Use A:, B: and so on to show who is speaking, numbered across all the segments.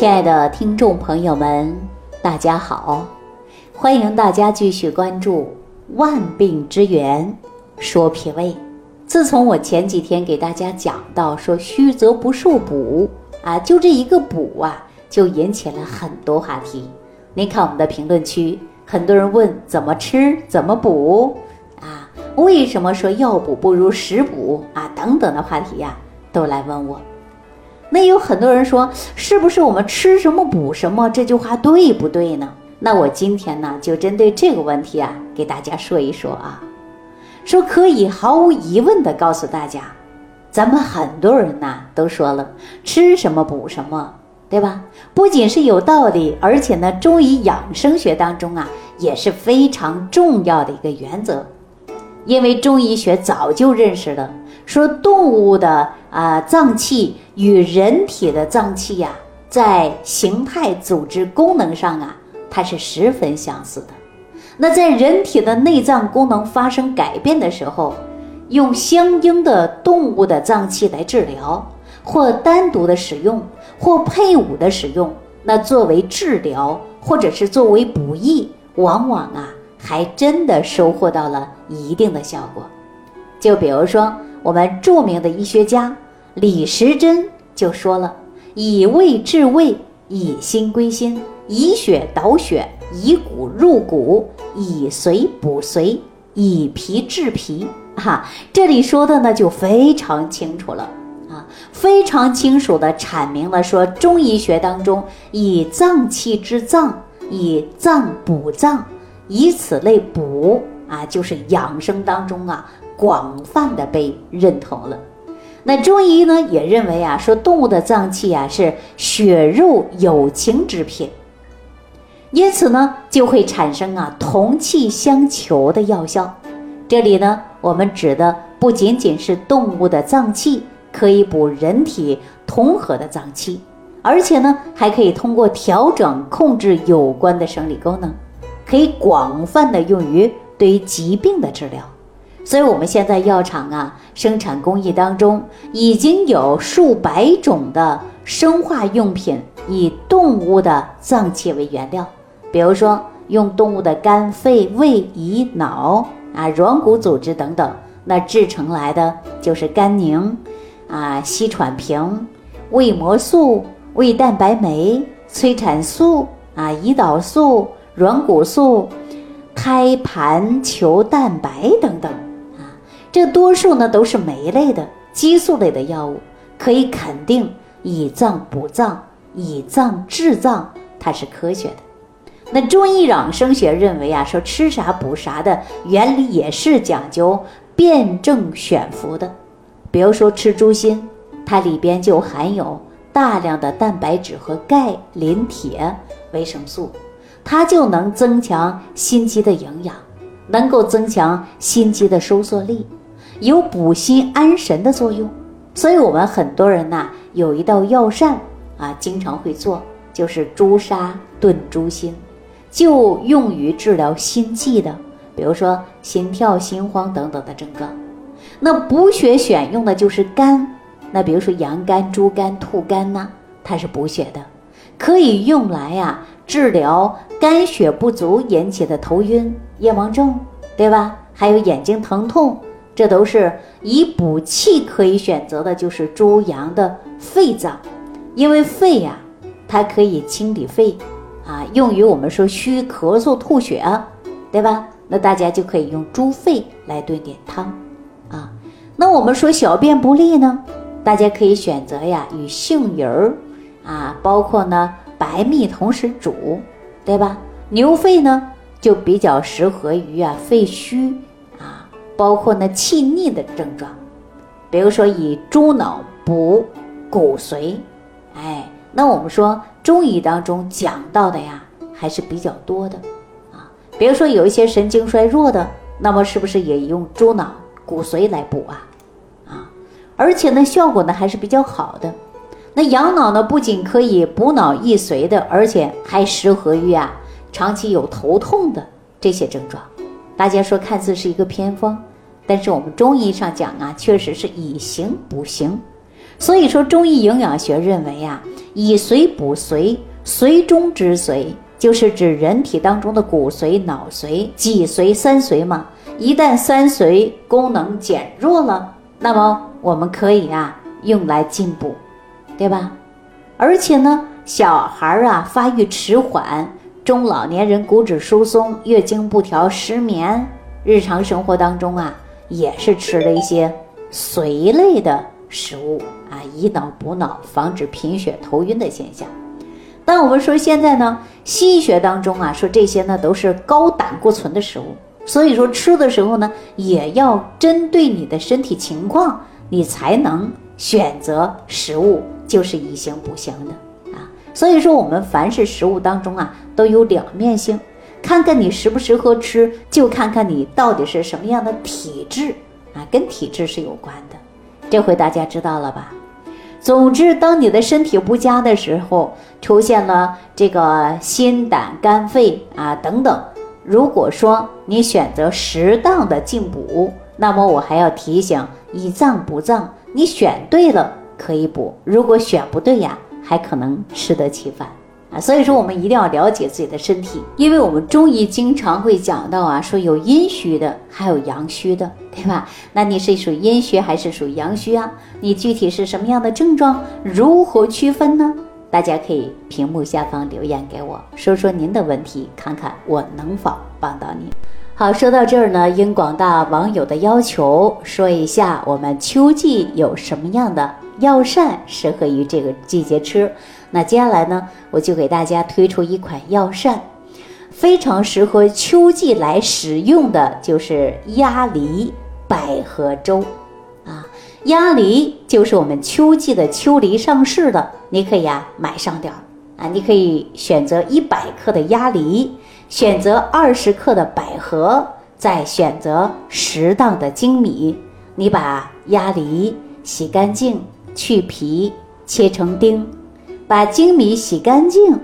A: 亲爱的听众朋友们，大家好！欢迎大家继续关注《万病之源说脾胃》。自从我前几天给大家讲到说虚则不受补啊，就这一个补啊，就引起了很多话题。您看我们的评论区，很多人问怎么吃、怎么补啊？为什么说药补不如食补啊？等等的话题呀，都来问我。那有很多人说，是不是我们吃什么补什么？这句话对不对呢？那我今天呢，就针对这个问题啊，给大家说一说啊，说可以毫无疑问的告诉大家，咱们很多人呐都说了，吃什么补什么，对吧？不仅是有道理，而且呢，中医养生学当中啊，也是非常重要的一个原则，因为中医学早就认识了。说动物的啊脏器与人体的脏器呀，在形态、组织、功能上啊，它是十分相似的。那在人体的内脏功能发生改变的时候，用相应的动物的脏器来治疗，或单独的使用，或配伍的使用，那作为治疗或者是作为补益，往往啊还真的收获到了一定的效果。就比如说。我们著名的医学家李时珍就说了：“以胃治胃，以心归心，以血导血，以骨入骨，以髓补髓，以脾治脾。”哈，这里说的呢就非常清楚了啊，非常清楚的阐明了说中医学当中以脏气治脏，以脏补脏，以此类补啊，就是养生当中啊。广泛的被认同了，那中医呢也认为啊，说动物的脏器啊是血肉有情之品，因此呢就会产生啊同气相求的药效。这里呢我们指的不仅仅是动物的脏器可以补人体同和的脏器，而且呢还可以通过调整控制有关的生理功能，可以广泛的用于对于疾病的治疗。所以，我们现在药厂啊，生产工艺当中已经有数百种的生化用品，以动物的脏器为原料，比如说用动物的肝、肺、胃、胰、脑啊、软骨组织等等，那制成来的就是肝宁啊、西喘平、胃膜素、胃蛋白酶、催产素啊、胰岛素、软骨素、胎盘球蛋白等等。这多数呢都是酶类的激素类的药物，可以肯定以脏补脏，以脏治脏，它是科学的。那中医养生学认为啊，说吃啥补啥的原理也是讲究辨证选服的。比如说吃猪心，它里边就含有大量的蛋白质和钙、磷、铁、维生素，它就能增强心肌的营养，能够增强心肌的收缩力。有补心安神的作用，所以我们很多人呐有一道药膳啊，经常会做，就是朱砂炖猪心，就用于治疗心悸的，比如说心跳、心慌等等的症状。那补血选用的就是肝，那比如说羊肝、猪肝、兔肝呐，它是补血的，可以用来呀治疗肝血不足引起的头晕、夜盲症，对吧？还有眼睛疼痛。这都是以补气可以选择的，就是猪羊的肺脏，因为肺呀，它可以清理肺，啊，用于我们说虚咳嗽吐血，对吧？那大家就可以用猪肺来炖点汤，啊，那我们说小便不利呢，大家可以选择呀与杏仁儿，啊，包括呢白蜜同时煮，对吧？牛肺呢就比较适合于啊肺虚。包括呢气逆的症状，比如说以猪脑补骨髓，哎，那我们说中医当中讲到的呀还是比较多的啊。比如说有一些神经衰弱的，那么是不是也用猪脑骨髓来补啊？啊，而且呢效果呢还是比较好的。那羊脑呢不仅可以补脑益髓的，而且还适合于啊长期有头痛的这些症状。大家说看似是一个偏方。但是我们中医上讲啊，确实是以形补形，所以说，中医营养学认为呀，以髓补髓，髓中之髓，就是指人体当中的骨髓、脑髓、脊髓三髓嘛。一旦三髓功能减弱了，那么我们可以啊用来进补，对吧？而且呢，小孩啊发育迟缓，中老年人骨质疏松、月经不调、失眠，日常生活当中啊也是吃了一些髓类的食物啊，以脑补脑，防止贫血、头晕的现象。但我们说现在呢，西医学当中啊说这些呢都是高胆固醇的食物。所以说吃的时候呢，也要针对你的身体情况，你才能选择食物，就是宜行不行的啊。所以说我们凡是食物当中啊，都有两面性，看看你适不适合吃，就看看你到底是什么样的体质啊，跟体质是有关的。这回大家知道了吧？总之，当你的身体不佳的时候，出现了这个心胆肝肺啊等等。如果说你选择适当的进补，那么我还要提醒：以脏补脏，你选对了可以补；如果选不对呀，还可能适得其反啊。所以说，我们一定要了解自己的身体，因为我们中医经常会讲到啊，说有阴虚的，还有阳虚的，对吧？那你是属阴虚还是属阳虚啊？你具体是什么样的症状？如何区分呢？大家可以屏幕下方留言给我，说说您的问题，看看我能否帮到您。好，说到这儿呢，应广大网友的要求，说一下我们秋季有什么样的药膳适合于这个季节吃。那接下来呢，我就给大家推出一款药膳，非常适合秋季来使用的就是鸭梨百合粥。啊鸭梨就是我们秋季的秋梨上市的，你可以呀买上点儿啊，你可以选择一百克的鸭梨，选择二十克的百合，再选择适当的粳米。你把鸭梨洗干净，去皮，切成丁，把粳米洗干净，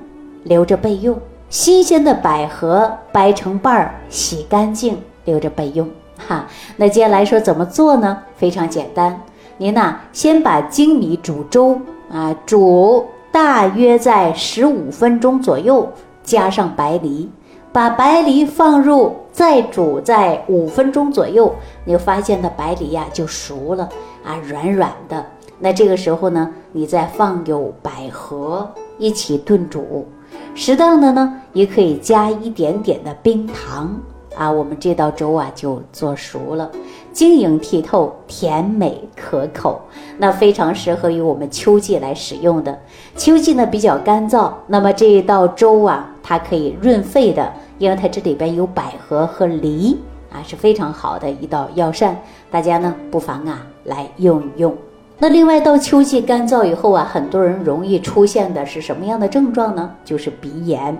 A: 留着备用。新鲜的百合掰成瓣儿，洗干净，留着备用。哈，那接下来说怎么做呢？非常简单，您呐先把粳米煮粥啊，煮大约在十五分钟左右，加上白梨，把白梨放入，再煮在五分钟左右，你就发现的白梨呀就熟了啊，软软的。那这个时候呢，你再放有百合一起炖煮，适当的呢也可以加一点点的冰糖。啊，我们这道粥啊就做熟了，晶莹剔透，甜美可口，那非常适合于我们秋季来使用的。秋季呢比较干燥，那么这一道粥啊，它可以润肺的，因为它这里边有百合和梨啊，是非常好的一道药膳。大家呢不妨啊来用一用。那另外到秋季干燥以后啊，很多人容易出现的是什么样的症状呢？就是鼻炎。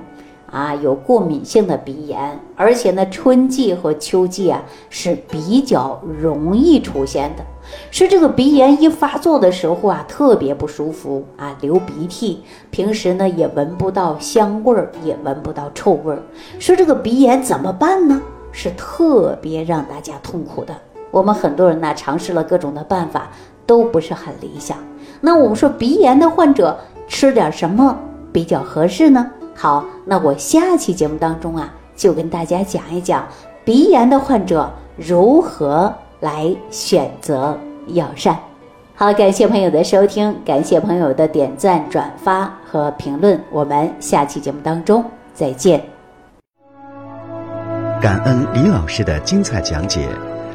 A: 啊，有过敏性的鼻炎，而且呢，春季和秋季啊是比较容易出现的。是这个鼻炎一发作的时候啊，特别不舒服啊，流鼻涕，平时呢也闻不到香味儿，也闻不到臭味儿。说这个鼻炎怎么办呢？是特别让大家痛苦的。我们很多人呢尝试了各种的办法，都不是很理想。那我们说鼻炎的患者吃点什么比较合适呢？好，那我下期节目当中啊，就跟大家讲一讲鼻炎的患者如何来选择药膳。好，感谢朋友的收听，感谢朋友的点赞、转发和评论，我们下期节目当中再见。
B: 感恩李老师的精彩讲解。